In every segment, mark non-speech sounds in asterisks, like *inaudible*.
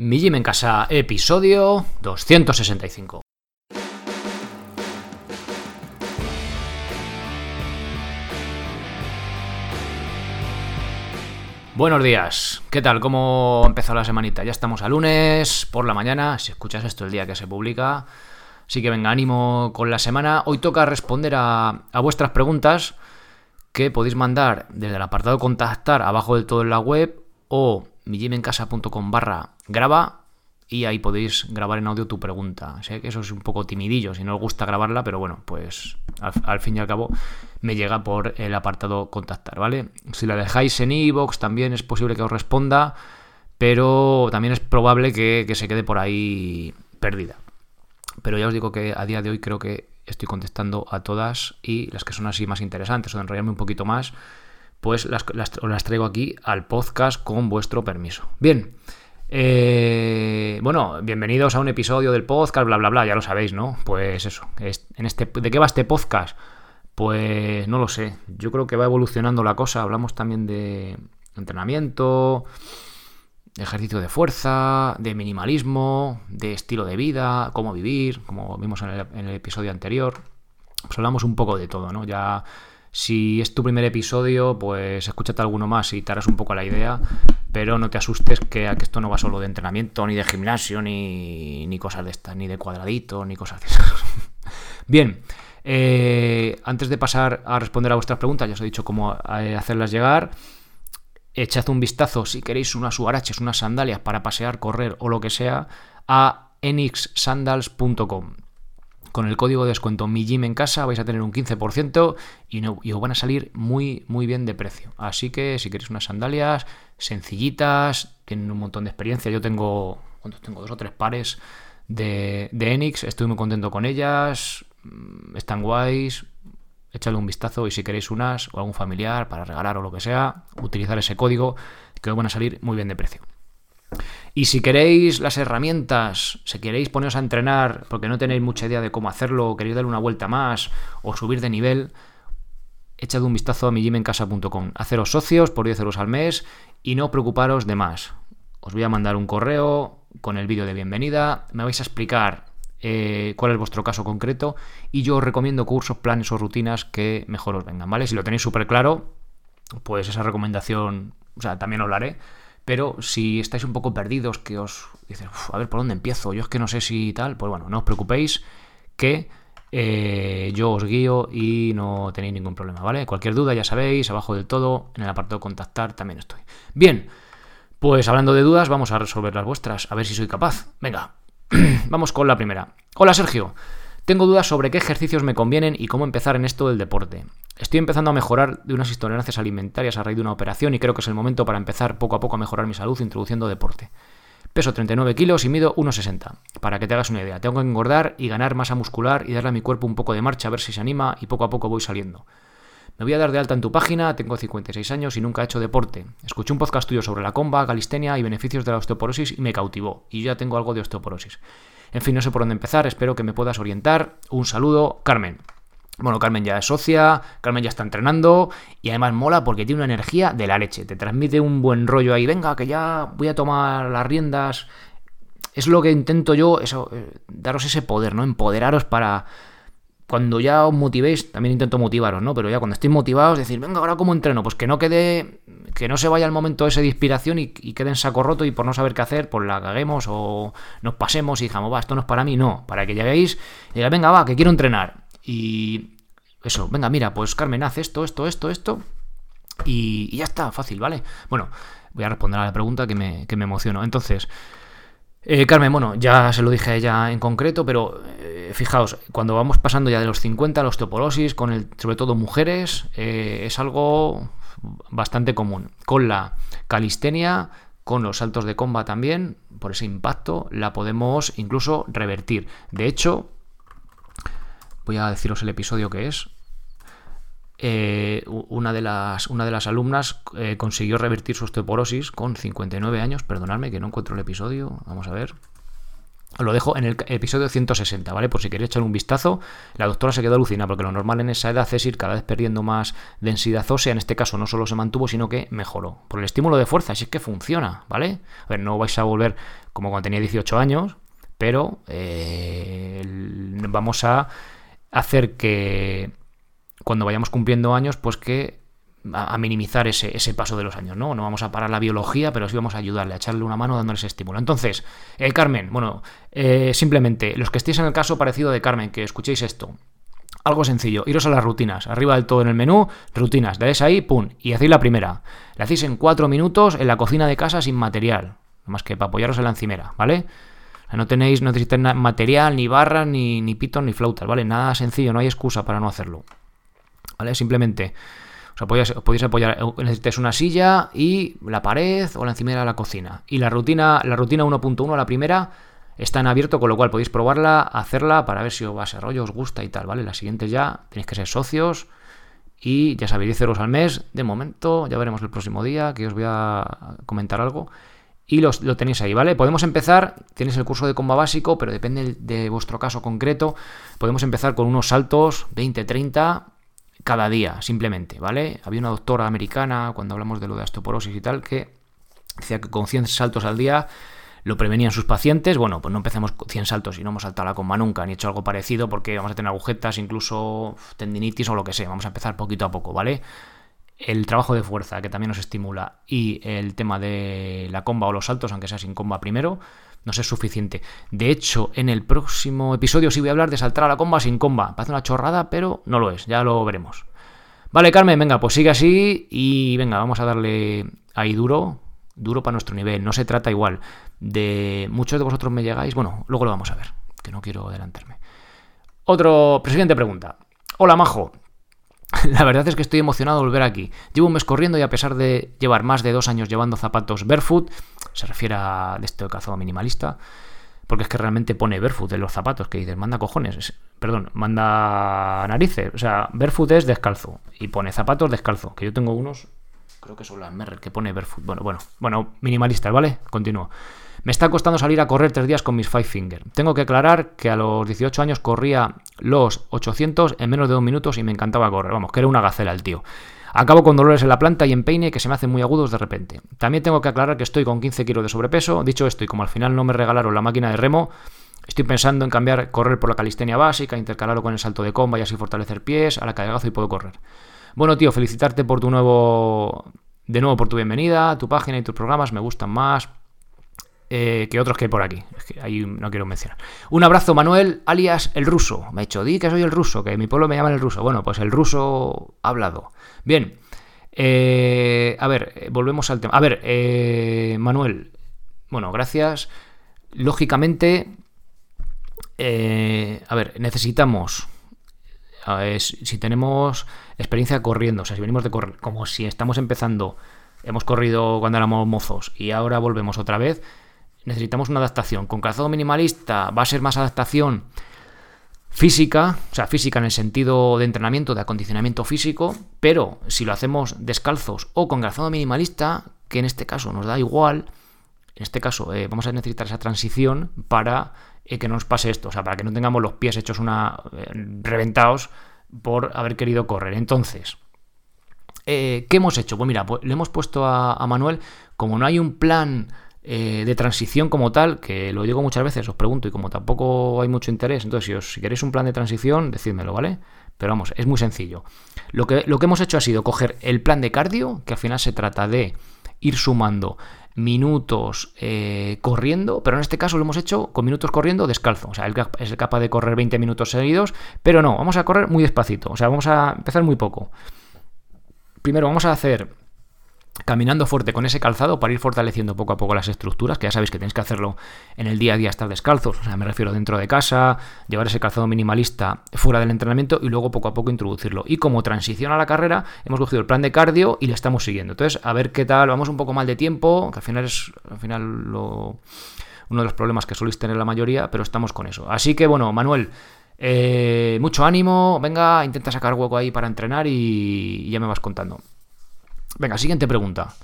Mi Gym en Casa, episodio 265. Buenos días, ¿qué tal? ¿Cómo ha empezado la semanita? Ya estamos a lunes por la mañana, si escuchas esto el día que se publica. Así que venga, ánimo con la semana. Hoy toca responder a, a vuestras preguntas que podéis mandar desde el apartado contactar abajo del todo en la web o mijimencasa.com barra graba y ahí podéis grabar en audio tu pregunta. Sé que eso es un poco timidillo, si no os gusta grabarla, pero bueno, pues al, fin y al cabo me llega por el apartado contactar, ¿vale? Si la dejáis en iVoox también es posible que os responda, pero también es probable que, que se quede por ahí perdida. Pero ya os digo que a día de hoy creo que estoy contestando a todas y las que son así más interesantes o de enrollarme un poquito más, pues las, las, traigo aquí al podcast con vuestro permiso. Bien. Eh, bueno, bienvenidos a un episodio del podcast, bla, bla, bla, ya lo sabéis, ¿no? Pues eso, en este, ¿de qué va este podcast? Pues no lo sé, yo creo que va evolucionando la cosa, hablamos también de entrenamiento, ejercicio de fuerza, de minimalismo, de estilo de vida, cómo vivir, como vimos en el, en el episodio anterior, pues hablamos un poco de todo, ¿no? Ya si es tu primer episodio, pues escúchate alguno más y te harás un poco la idea, pero no te asustes que, esto no va solo de entrenamiento, ni de gimnasio, ni, ni cosas de estas, ni de cuadradito, ni cosas de esas. *laughs* Bien, eh, antes de pasar a responder a vuestras preguntas, ya os he dicho cómo eh, hacerlas llegar. Echad un vistazo si queréis unas huaraches, unas sandalias para pasear, correr o lo que sea a enixsandals.com con el código de descuento Mi Gym en casa vais a tener un 15% y, os van a salir muy, muy bien de precio. Así que si queréis unas sandalias sencillitas, tienen un montón de experiencia. Yo tengo, tengo dos o tres pares de, de Enix, estoy muy contento con ellas, mm, están guays. Echadle un vistazo y si queréis unas o algún familiar para regalar o lo que sea, utilizar ese código que os van a salir muy bien de precio. Y si queréis las herramientas, si queréis poneros a entrenar porque no tenéis mucha idea de cómo hacerlo, o queréis darle una vuelta más o subir de nivel, echad un vistazo a mijimencasa.com. Haceros socios por 10 euros al mes y no preocuparos de más. Os voy a mandar un correo con el vídeo de bienvenida, me vais a explicar eh, cuál es vuestro caso concreto y yo os recomiendo cursos, planes o rutinas que mejor os vengan, ¿vale? Si lo tenéis súper claro, pues esa recomendación, o sea, también os la haré pero si estáis un poco perdidos, que os dices, a ver por dónde empiezo, yo es que no sé si tal, pues bueno, no os preocupéis que eh, yo os guío y no tenéis ningún problema, ¿vale? Cualquier duda ya sabéis, abajo del todo, en el apartado contactar también estoy. Bien, pues hablando de dudas, vamos a resolver las vuestras, a ver si soy capaz. Venga, *clears throat* vamos con la primera. Hola Sergio, tengo dudas sobre qué ejercicios me convienen y cómo empezar en esto del deporte. Estoy empezando a mejorar de unas intolerancias alimentarias a raíz de una operación y creo que es el momento para empezar poco a poco a mejorar mi salud introduciendo deporte. Peso 39 kilos y mido 1,60. Para que te hagas una idea, tengo que engordar y ganar masa muscular y darle a mi cuerpo un poco de marcha a ver si se anima y poco a poco voy saliendo. Me voy a dar de alta en tu página, tengo 56 años y nunca he hecho deporte. Escuché un podcast tuyo sobre la comba, calistenia y beneficios de la osteoporosis y me cautivó. Y ya tengo algo de osteoporosis. En fin, no sé por dónde empezar, espero que me puedas orientar. Un saludo, Carmen. Bueno, Carmen ya es socia, Carmen ya está entrenando y además mola porque tiene una energía de la leche, te transmite un buen rollo ahí, venga, que ya voy a tomar las riendas. Es lo que intento yo, eso, eh, daros ese poder, ¿no? Empoderaros para... Cuando ya os motivéis, también intento motivaros, ¿no? Pero ya cuando estéis motivados, decir, venga, ahora cómo entreno, pues que no quede, que no se vaya el momento ese de inspiración y, quede en saco roto y por no saber qué hacer, pues la caguemos o nos pasemos y digamos, va, esto no es para mí, no, para que lleguéis y digáis, venga, va, que quiero entrenar y eso, venga, mira, pues Carmen, haz esto, esto, esto, esto. Y, ya está, fácil, ¿vale? Bueno, voy a responder a la pregunta que me, que me emocionó. Entonces, eh, Carmen, bueno, ya se lo dije a ella en concreto, pero eh, fijaos, cuando vamos pasando ya de los 50 a la osteoporosis, con el, sobre todo mujeres, eh, es algo bastante común. Con la calistenia, con los saltos de comba también, por ese impacto, la podemos incluso revertir. De hecho, voy a deciros el episodio que es. Eh, una, de las, una de las alumnas consiguió revertir su osteoporosis con 59 años. Perdonadme que no encuentro el episodio. Vamos a ver. Lo dejo en el episodio 160, ¿vale? Por si queréis echar un vistazo. La doctora se quedó alucinada porque lo normal en esa edad es ir cada vez perdiendo más densidad ósea. En este caso no solo se mantuvo, sino que mejoró. Por el estímulo de fuerza, si es que funciona, ¿vale? A ver, no vais a volver como cuando tenía 18 años, pero eh, vamos a hacer que cuando vayamos cumpliendo años, pues que a, minimizar ese, ese, paso de los años, ¿no? No vamos a parar la biología, pero sí vamos a ayudarle, a echarle una mano dándole ese estímulo. Entonces, eh, Carmen, bueno, eh, simplemente, los que estéis en el caso parecido de Carmen, que escuchéis esto, algo sencillo, iros a las rutinas, arriba del todo en el menú, rutinas, dais ahí, pum, y hacéis la primera. La hacéis en cuatro minutos en la cocina de casa sin material, más que para apoyaros en la encimera, ¿vale? No tenéis, no necesitáis material, ni barras, ni, ni ni flautas, ¿vale? Nada sencillo, no hay excusa para no hacerlo. ¿Vale? Simplemente o sea, podéis, apoyar, eh, necesitáis una silla y la pared o la encimera de la cocina. Y la rutina, la rutina 1.1, la primera, está en abierto, con lo cual podéis probarla, hacerla para ver si os va a ser rollo, os gusta y tal, ¿vale? La siguiente ya tenéis que ser socios y ya sabéis, 10 euros al mes. De momento, ya veremos el próximo día que os voy a comentar algo. Y lo tenéis ahí, ¿vale? Podemos empezar, tienes el curso de comba básico, pero depende de vuestro caso concreto. Podemos empezar con unos saltos 20, 30 cada día, simplemente, ¿vale? Había una doctora americana, cuando hablamos de lo de osteoporosis y tal, que decía que con 100 saltos al día lo prevenían sus pacientes. Bueno, pues no empecemos con 100 saltos y no hemos saltado la comba nunca, ni hecho algo parecido, porque vamos a tener agujetas, incluso tendinitis o lo que sea. Vamos a empezar poquito a poco, ¿vale? El trabajo de fuerza, que también nos estimula, y el tema de la comba o los saltos, aunque sea sin comba primero, no es suficiente. De hecho, en el próximo episodio sí voy a hablar de saltar a la comba sin comba. Parece una chorrada, pero no lo es, ya lo veremos. Vale, Carmen, venga, pues sigue así y venga, vamos a darle ahí duro, duro para nuestro nivel. No se trata igual de muchos de vosotros me llegáis, bueno, luego lo vamos a ver, que no quiero adelantarme. Otro, presidente pregunta. Hola, Majo. *laughs* La verdad es que estoy emocionado de volver aquí. Llevo un mes corriendo y a pesar de llevar más de dos años llevando zapatos barefoot, se refiere a este calzado minimalista, porque es que realmente pone barefoot en los zapatos, que dices, manda cojones, perdón, manda narices, o sea, barefoot es descalzo, y pone zapatos descalzo, que yo tengo unos, creo que son las Merrell, que pone barefoot, bueno, bueno, bueno, minimalistas, ¿vale? Continúo. Me está costando salir a correr tres días con mis Five Finger. Tengo que aclarar que a los 18 años corría los 800 en menos de dos minutos y me encantaba correr. Vamos, que era una gacela el tío. Acabo con dolores en la planta y en peine que se me hacen muy agudos de repente. También tengo que aclarar que estoy con 15 kilos de sobrepeso. Dicho esto, y como al final no me regalaron la máquina de remo, estoy pensando en cambiar, correr por la calistenia básica, intercalarlo con el salto de comba y así fortalecer pies, a la cagazo y puedo correr. Bueno, tío, felicitarte por tu nuevo. De nuevo por tu bienvenida, tu página y tus programas me gustan más. Eh, que otros que hay por aquí. Es que ahí no quiero mencionar. Un abrazo, Manuel, alias el ruso. Me ha dicho, di que soy el ruso, que mi pueblo me llama el ruso. Bueno, pues el ruso ha hablado. Bien. Eh, a ver, eh, volvemos al tema. A ver, Manuel. Bueno, gracias. Lógicamente. a ver, necesitamos. si tenemos experiencia corriendo, o sea, si venimos de correr, como si estamos empezando, hemos corrido cuando éramos mozos y ahora volvemos otra vez, necesitamos una adaptación. Con calzado minimalista va a ser más adaptación física, o sea, física en el sentido de entrenamiento, de acondicionamiento físico, pero si lo hacemos descalzos o con calzado minimalista, que en este caso nos da igual, en este caso eh, vamos a necesitar esa transición para eh, que no nos pase esto, o sea, para que no tengamos los pies hechos una eh, reventados por haber querido correr. Entonces, ¿qué hemos hecho? Pues mira, pues le hemos puesto a Manuel, como no hay un plan eh, de transición como tal, que lo digo muchas veces, os pregunto, y como tampoco hay mucho interés, entonces si, os, si queréis un plan de transición, decídmelo, ¿vale? Pero vamos, es muy sencillo. Lo que, lo que hemos hecho ha sido coger el plan de cardio, que al final se trata de ir sumando minutos eh, corriendo, pero en este caso lo hemos hecho con minutos corriendo descalzo. O sea, él es capaz de correr 20 minutos seguidos, pero no, vamos a correr muy despacito. O sea, vamos a empezar muy poco. Primero vamos a hacer caminando fuerte con ese calzado para ir fortaleciendo poco a poco las estructuras, que ya sabéis que tenéis que hacerlo en el día a día estar descalzos, o sea, me refiero dentro de casa, llevar ese calzado minimalista fuera del entrenamiento y luego poco a poco introducirlo. Y como transición a la carrera, hemos cogido el plan de cardio y le estamos siguiendo. Entonces, a ver qué tal, vamos un poco mal de tiempo, que al final es al final uno de los problemas que soléis tener la mayoría, pero estamos con eso. Así que bueno, Manuel, eh, mucho ánimo, venga, intenta sacar hueco ahí para entrenar y ya me vas contando. Venga, siguiente pregunta.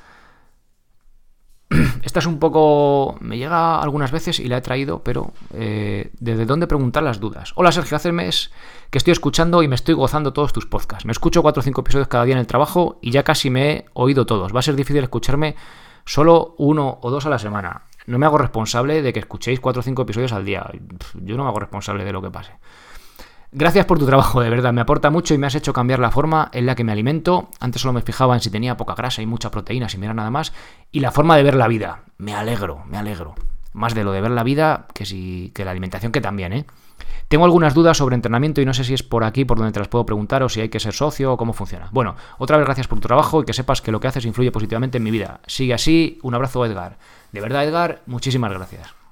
*clears throat* esta es un poco... Me llega algunas veces y la he traído, pero eh, ¿desde dónde preguntar las dudas? Hola Sergio, hace mes que estoy escuchando y me estoy gozando todos tus podcasts. Me escucho 4 o 5 episodios cada día en el trabajo y ya casi me he oído todos. Va a ser difícil escucharme solo uno o dos a la semana. No me hago responsable de que escuchéis 4 o 5 episodios al día. Yo no me hago responsable de lo que pase. Gracias por tu trabajo, de verdad, me aporta mucho y me has hecho cambiar la forma en la que me alimento. Antes solo me fijaba en si tenía poca grasa y mucha proteína, sin mirar nada más. Y la forma de ver la vida. Me alegro, me alegro. Más de lo de ver la vida que, si, que la alimentación, que también, ¿eh? Tengo algunas dudas sobre entrenamiento y no sé si es por aquí por donde te las puedo preguntar o si hay que ser socio o cómo funciona. Bueno, otra vez gracias por tu trabajo y que sepas que lo que haces influye positivamente en mi vida. Sigue así, un abrazo Edgar. De verdad Edgar, muchísimas gracias.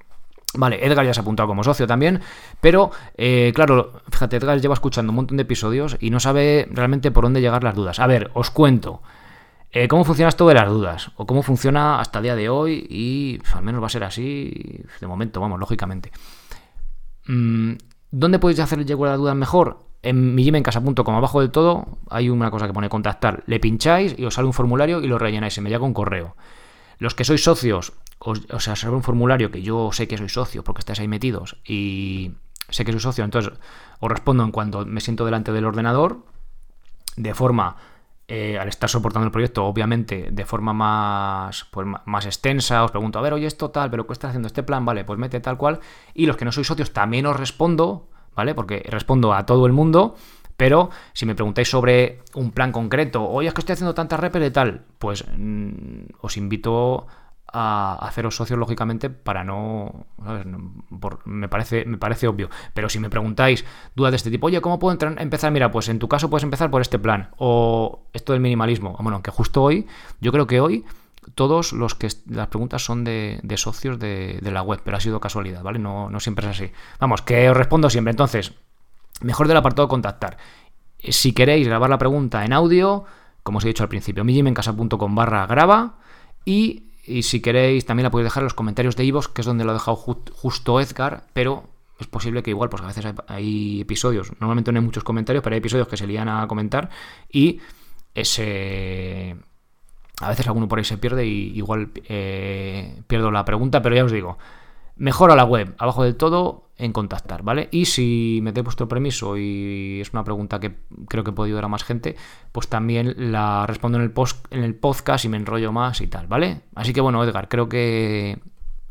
Vale, Edgar ya se ha apuntado como socio también, pero eh, claro, fíjate, Edgar lleva escuchando un montón de episodios y no sabe realmente por dónde llegar las dudas. A ver, os cuento. Eh, ¿Cómo funciona esto de las dudas? ¿O cómo funciona hasta el día de hoy? Y al menos va a ser así de momento, vamos, lógicamente. Mm, ¿Dónde podéis hacer llegar las dudas mejor? En mi como abajo del todo, hay una cosa que pone contactar. Le pincháis y os sale un formulario y lo rellenáis. Se me llega un correo. Los que sois socios, o sea, será un formulario que yo sé que soy socio porque estáis ahí metidos y sé que soy socio, entonces os respondo en cuanto me siento delante del ordenador, de forma, eh, al estar soportando el proyecto, obviamente, de forma más, pues, más extensa, os pregunto, a ver, oye, esto tal, pero ¿qué está haciendo este plan? Vale, pues mete tal cual. Y los que no sois socios también os respondo, ¿vale? Porque respondo a todo el mundo. Pero si me preguntáis sobre un plan concreto, oye, es que estoy haciendo tantas repes de tal, pues mm, os invito a haceros socios, lógicamente, para no. me, parece, me parece obvio. Pero si me preguntáis dudas de este tipo, oye, ¿cómo puedo empezar? Mira, pues en tu caso puedes empezar por este plan. O esto del minimalismo. Bueno, aunque justo hoy, yo creo que hoy todos los que las preguntas son de, socios de, la web, pero ha sido casualidad, ¿vale? No, no siempre es así. Vamos, que os respondo siempre. Entonces, mejor del apartado contactar. Si queréis grabar la pregunta en audio, como os he dicho al principio, mijimencasa.com barra graba y y si queréis, también la podéis dejar en los comentarios de Ivos, que es donde lo ha dejado justo Edgar, pero es posible que igual, pues a veces hay, episodios, normalmente no hay muchos comentarios, pero hay episodios que se lían a comentar y ese... A veces alguno por ahí se pierde y igual eh, pierdo la pregunta, pero ya os digo, mejora la web, abajo del todo, en contactar, ¿vale? Y si me tenéis vuestro permiso y es una pregunta que creo que puede ayudar a más gente, pues también la respondo en el, post, en el podcast y me enrollo más y tal, ¿vale? Así que bueno, Edgar, creo que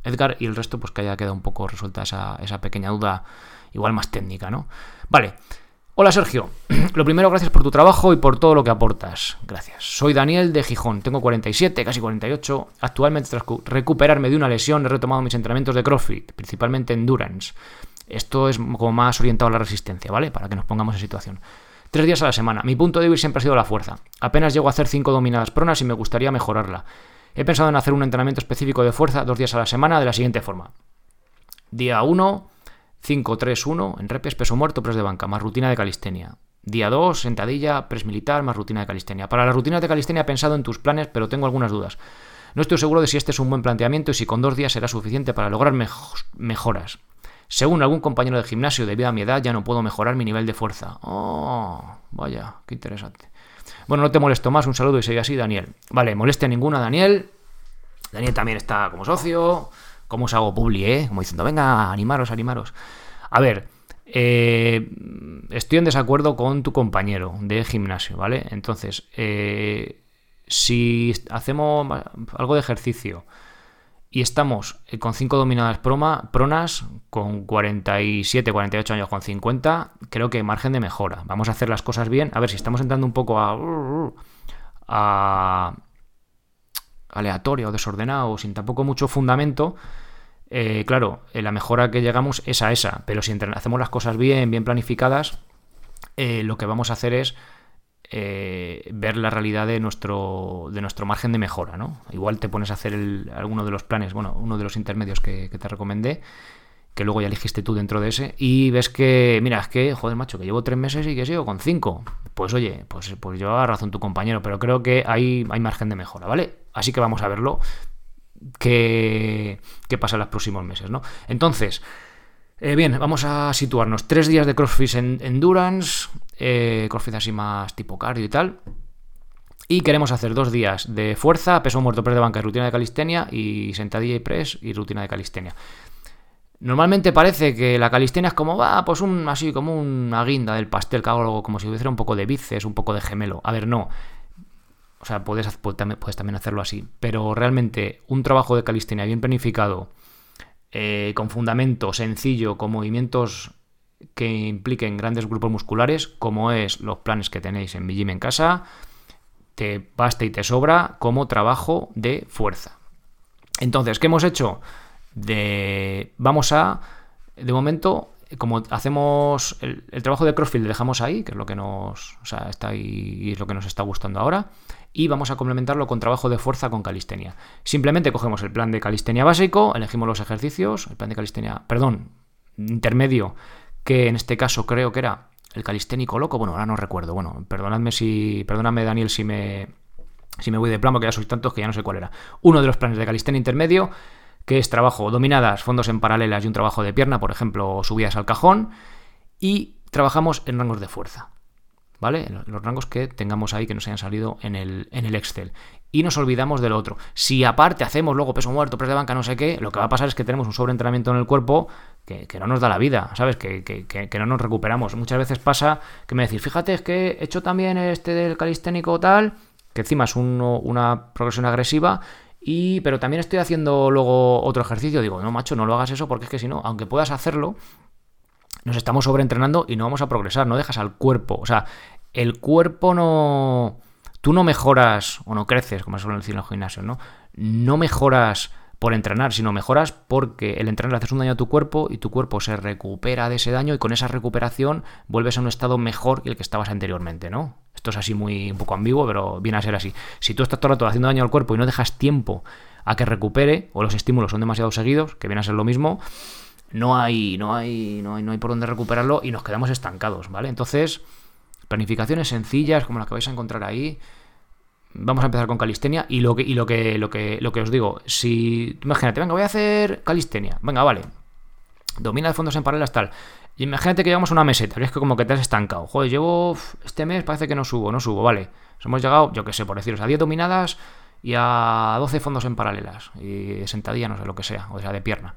Edgar y el resto, pues que haya quedado un poco resuelta esa, esa pequeña duda, igual más técnica, ¿no? Vale. Hola Sergio, *clears throat* lo primero gracias por tu trabajo y por todo lo que aportas. Gracias. Soy Daniel de Gijón, tengo 47, casi 48. Actualmente tras recuperarme de una lesión he retomado mis entrenamientos de CrossFit, principalmente Endurance. Esto es como más orientado a la resistencia, ¿vale? Para que nos pongamos en situación. Tres días a la semana. Mi punto débil siempre ha sido la fuerza. Apenas llego a hacer cinco dominadas pronas y me gustaría mejorarla. He pensado en hacer un entrenamiento específico de fuerza dos días a la semana de la siguiente forma. Día 1, 5-3-1 en repes, peso muerto, press de banca, más rutina de calistenia. Día 2, sentadilla, press militar, más rutina de calistenia. Para las rutinas de calistenia he pensado en tus planes, pero tengo algunas dudas. No estoy seguro de si este es un buen planteamiento y si con dos días será suficiente para lograr mejoras. Según algún compañero de gimnasio, debido a mi edad, ya no puedo mejorar mi nivel de fuerza. Oh, vaya, qué interesante. Bueno, no te molesto más, un saludo y sigue así, Daniel. Vale, moleste a ninguna, Daniel. Daniel también está como socio cómo os hago publi, ¿eh? Como diciendo, venga, animaros, animaros. A ver, eh, estoy en desacuerdo con tu compañero de gimnasio, ¿vale? Entonces, eh, si hacemos algo de ejercicio y estamos con 5 dominadas pronas, con 47, 48 años, con 50, creo que margen de mejora. Vamos a hacer las cosas bien. A ver, si estamos entrando un poco a, a aleatorio o desordenado, sin tampoco mucho fundamento, eh, claro, eh, la mejora que llegamos es a esa, pero si hacemos las cosas bien, bien planificadas, eh, lo que vamos a hacer es ver la realidad de nuestro, de nuestro margen de mejora, ¿no? Igual te pones a hacer alguno de los planes, bueno, uno de los intermedios que, te recomendé, que luego ya elegiste tú dentro de ese, y ves que, mira, es que, joder, macho, que llevo tres meses y que sigo con cinco. Pues oye, pues, pues lleva razón tu compañero, pero creo que hay, hay margen de mejora, ¿vale? Así que vamos a verlo qué, pasa en los próximos meses, ¿no? Entonces, eh, bien, vamos a situarnos. Tres días de CrossFit en Endurance, eh, CrossFit así más tipo cardio y tal. Y queremos hacer dos días de fuerza, peso muerto, press de banca rutina de calistenia, y sentadilla y press y rutina de calistenia. Normalmente parece que la calistenia es como, va, pues un, así como una guinda del pastel, que hago como si hubiera un poco de bíceps, un poco de gemelo. A ver, no. O sea, puedes, puedes, también hacerlo así. Pero realmente un trabajo de calistenia bien planificado, eh, con fundamento sencillo, con movimientos que impliquen grandes grupos musculares, como es los planes que tenéis en mi gym en casa, te basta y te sobra como trabajo de fuerza. Entonces, ¿qué hemos hecho? de vamos a, de momento, como hacemos el, trabajo de CrossFit, lo dejamos ahí, que es lo que nos, o sea, está ahí es lo que nos está gustando ahora, y vamos a complementarlo con trabajo de fuerza con calistenia. Simplemente cogemos el plan de calistenia básico, elegimos los ejercicios, el plan de calistenia, perdón, intermedio, que en este caso creo que era el calisténico loco, bueno, ahora no recuerdo, bueno, perdonadme si, perdóname Daniel si me, si me voy de plano, que ya sois tantos que ya no sé cuál era. Uno de los planes de calistenia intermedio que es trabajo dominadas, fondos en paralelas y un trabajo de pierna, por ejemplo, subidas al cajón, y trabajamos en rangos de fuerza. ¿Vale? Los rangos que tengamos ahí que nos hayan salido en el, en el Excel. Y nos olvidamos del otro. Si aparte hacemos luego peso muerto, press de banca, no sé qué, lo que va a pasar es que tenemos un sobreentrenamiento en el cuerpo que, no nos da la vida, ¿sabes? Que, que, no nos recuperamos. Muchas veces pasa que me decís, fíjate, es que he hecho también este del calisténico tal, que encima es una progresión agresiva, y, pero también estoy haciendo luego otro ejercicio. Digo, no, macho, no lo hagas eso porque es que si no, aunque puedas hacerlo, nos estamos sobreentrenando y no vamos a progresar. No dejas al cuerpo. O sea, el cuerpo no. Tú no mejoras o no creces, como suelen decir en el gimnasio, ¿no? No mejoras por entrenar, sino mejoras porque el entrenar haces un daño a tu cuerpo y tu cuerpo se recupera de ese daño y con esa recuperación vuelves a un estado mejor que el que estabas anteriormente, ¿no? Esto es así muy un poco ambiguo, pero viene a ser así. Si tú estás todo el rato haciendo daño al cuerpo y no dejas tiempo a que recupere, o los estímulos son demasiado seguidos, que viene a ser lo mismo, no hay, no hay, no hay, no hay por dónde recuperarlo y nos quedamos estancados, ¿vale? Entonces, planificaciones sencillas como las que vais a encontrar ahí Vamos a empezar con calistenia y lo que, y lo que, lo que, lo que os digo, si imagínate, venga, voy a hacer calistenia, venga, vale, domina de fondos en paralelas tal. Imagínate que llegamos a una meseta, es que como que te has estancado. Joder, llevo este mes, parece que no subo, no subo, vale. hemos llegado, yo qué sé, por deciros, a 10 dominadas y a 12 fondos en paralelas. Y sentadilla, no sé, lo que sea, o sea, de pierna.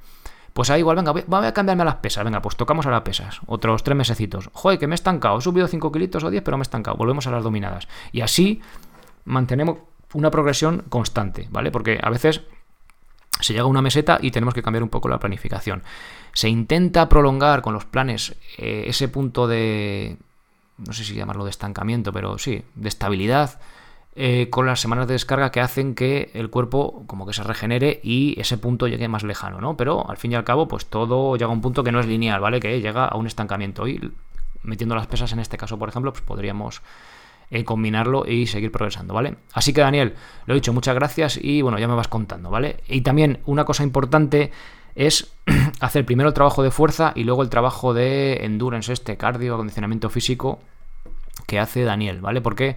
Pues ahí igual, venga, voy a cambiarme a las pesas. Venga, pues tocamos a las pesas. Otros tres mesecitos. Joder, que me he estancado. He subido 5 kilitos o 10, pero me he estancado. Volvemos a las dominadas. Y así mantenemos una progresión constante, ¿vale? Porque a veces se llega a una meseta y tenemos que cambiar un poco la planificación. Se intenta prolongar con los planes eh, ese punto de, no sé si llamarlo de estancamiento, pero sí, de estabilidad, eh, con las semanas de descarga que hacen que el cuerpo como que se regenere y ese punto llegue más lejano, ¿no? Pero al fin y al cabo, pues todo llega a un punto que no es lineal, ¿vale? Que llega a un estancamiento y metiendo las pesas en este caso, por ejemplo, pues podríamos eh, combinarlo y seguir progresando, ¿vale? Así que Daniel, lo he dicho, muchas gracias y bueno, ya me vas contando, ¿vale? Y también una cosa importante es *clears throat* hacer primero el trabajo de fuerza y luego el trabajo de endurance, este cardio, acondicionamiento físico que hace Daniel, ¿vale? Porque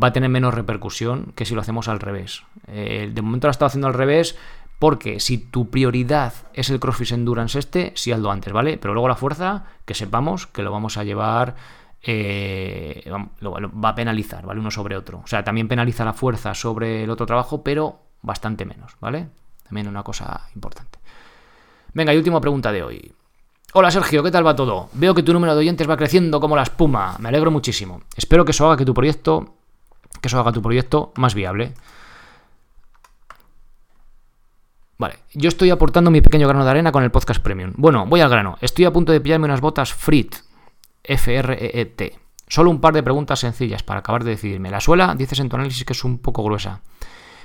va a tener menos repercusión que si lo hacemos al revés. Eh, de momento lo he estado haciendo al revés porque si tu prioridad es el CrossFit Endurance este, sí hazlo antes, ¿vale? Pero luego la fuerza, que sepamos que lo vamos a llevar eh, va a penalizar, ¿vale? Uno sobre otro. O sea, también penaliza la fuerza sobre el otro trabajo, pero bastante menos, ¿vale? También una cosa importante. Venga, y última pregunta de hoy. Hola Sergio, ¿qué tal va todo? Veo que tu número de oyentes va creciendo como la espuma. Me alegro muchísimo. Espero que eso haga que tu proyecto, que eso haga tu proyecto más viable. Vale, yo estoy aportando mi pequeño grano de arena con el podcast premium. Bueno, voy al grano. Estoy a punto de pillarme unas botas Frit F-R-E-E-T. Solo un par de preguntas sencillas para acabar de decidirme. La suela, dices en tu análisis que es un poco gruesa.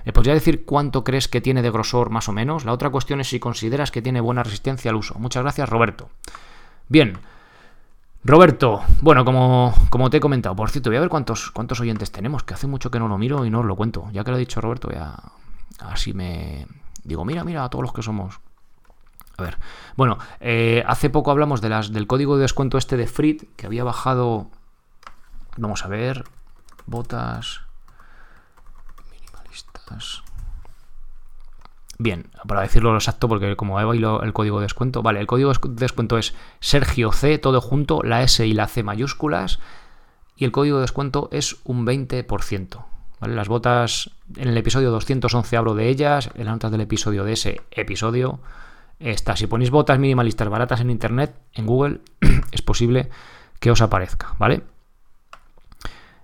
¿Me podría decir cuánto crees que tiene de grosor más o menos? La otra cuestión es si consideras que tiene buena resistencia al uso. Muchas gracias, Roberto. Bien. Roberto, bueno, como, como te he comentado, por cierto, voy a ver cuántos, cuántos oyentes tenemos, que hace mucho que no lo miro y no os lo cuento. Ya que lo ha dicho Roberto, ya así me... Digo, mira, mira a todos los que somos. A ver, bueno, eh, hace poco hablamos de las, del código de descuento este de Frit, que había bajado. Vamos a ver. Botas. Minimalistas. Bien, para decirlo exacto, porque como he bailado el código de descuento. Vale, el código de descuento es Sergio C, todo junto, la S y la C mayúsculas. Y el código de descuento es un 20%. ¿vale? Las botas, en el episodio 211 hablo de ellas, en las notas del episodio de ese episodio está. Si ponéis botas minimalistas baratas en internet, en Google, *clears throat* es posible que os aparezca, ¿vale?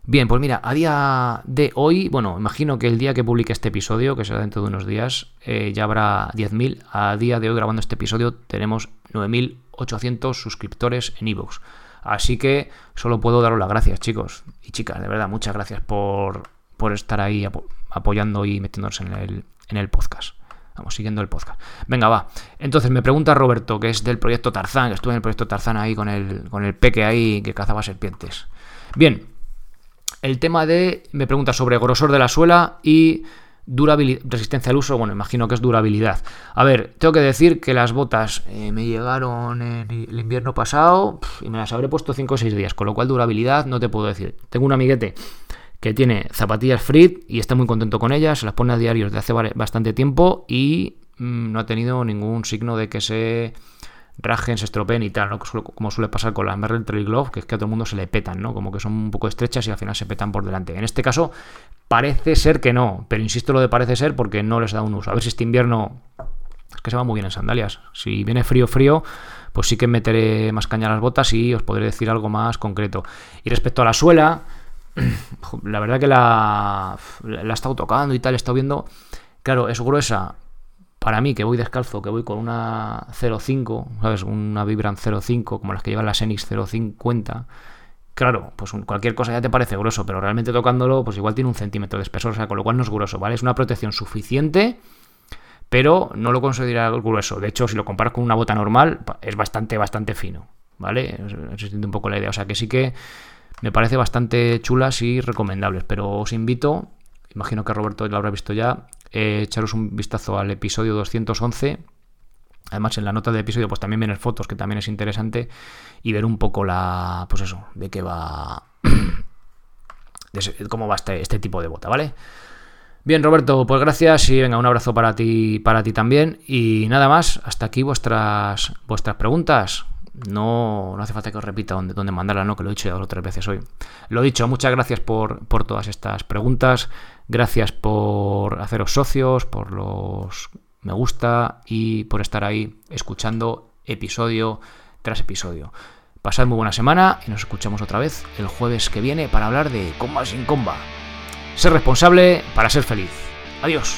Bien, pues mira, a día de hoy, bueno, imagino que el día que publique este episodio, que será dentro de unos días, eh, ya habrá 10.000. A día de hoy, grabando este episodio, tenemos 9.800 suscriptores en iVoox. Así que solo puedo daros las gracias, chicos y chicas, de verdad, muchas gracias por, estar ahí apoyando y metiéndose en el, en el podcast. Vamos, siguiendo el podcast. Venga, va. Entonces me pregunta Roberto, que es del proyecto Tarzán, que estuve en el proyecto Tarzán ahí con el, con el peque ahí que cazaba serpientes. Bien, el tema de, me pregunta sobre grosor de la suela y durabilidad, resistencia al uso, bueno, imagino que es durabilidad. A ver, tengo que decir que las botas eh, me llegaron en el invierno pasado y me las habré puesto 5 o 6 días, con lo cual durabilidad no te puedo decir. Tengo un amiguete que tiene zapatillas Frit y está muy contento con ellas, se las pone a diario desde hace bastante tiempo y mm, no ha tenido ningún signo de que se rajen, se estropeen y tal, ¿no? como suele pasar con las Merrell Trail Glove, que es que a todo el mundo se le petan, ¿no? Como que son un poco estrechas y al final se petan por delante. En este caso, parece ser que no, pero insisto lo de parece ser porque no les da un uso. A ver si este invierno es que se va muy bien en sandalias. Si viene frío, frío, pues sí que meteré más caña a las botas y os podré decir algo más concreto. Y respecto a la suela, *clears throat* la verdad que la, la he estado tocando y tal, he estado viendo. Claro, es gruesa, para mí, que voy descalzo, que voy con una 0.5, ¿sabes? Una Vibram 0.5, como las que llevan las Enix 0.50, claro, pues cualquier cosa ya te parece grueso, pero realmente tocándolo, pues igual tiene un centímetro de espesor, o sea, con lo cual no es grueso, ¿vale? Es una protección suficiente, pero no lo considera grueso. De hecho, si lo comparas con una bota normal, es bastante, bastante fino, ¿vale? Se un poco la idea, o sea, que sí que me parece bastante chulas y recomendables, pero os invito, imagino que Roberto lo habrá visto ya, eh, echaros un vistazo al episodio 211. Además, en la nota del episodio, pues también vienen fotos, que también es interesante, y ver un poco la. Pues eso, de qué va. *clears throat* de cómo va este, este tipo de bota, ¿vale? Bien, Roberto, pues gracias y venga, un abrazo para ti, para ti también. Y nada más, hasta aquí vuestras, vuestras preguntas. No, no hace falta que os repita dónde, dónde mandarla, ¿no? Que lo he dicho ya veces hoy. Lo dicho, muchas gracias por, por todas estas preguntas. Gracias por haceros socios, por los me gusta y por estar ahí escuchando episodio tras episodio. Pasad muy buena semana y nos escuchamos otra vez el jueves que viene para hablar de comba sin comba. Ser responsable para ser feliz. Adiós.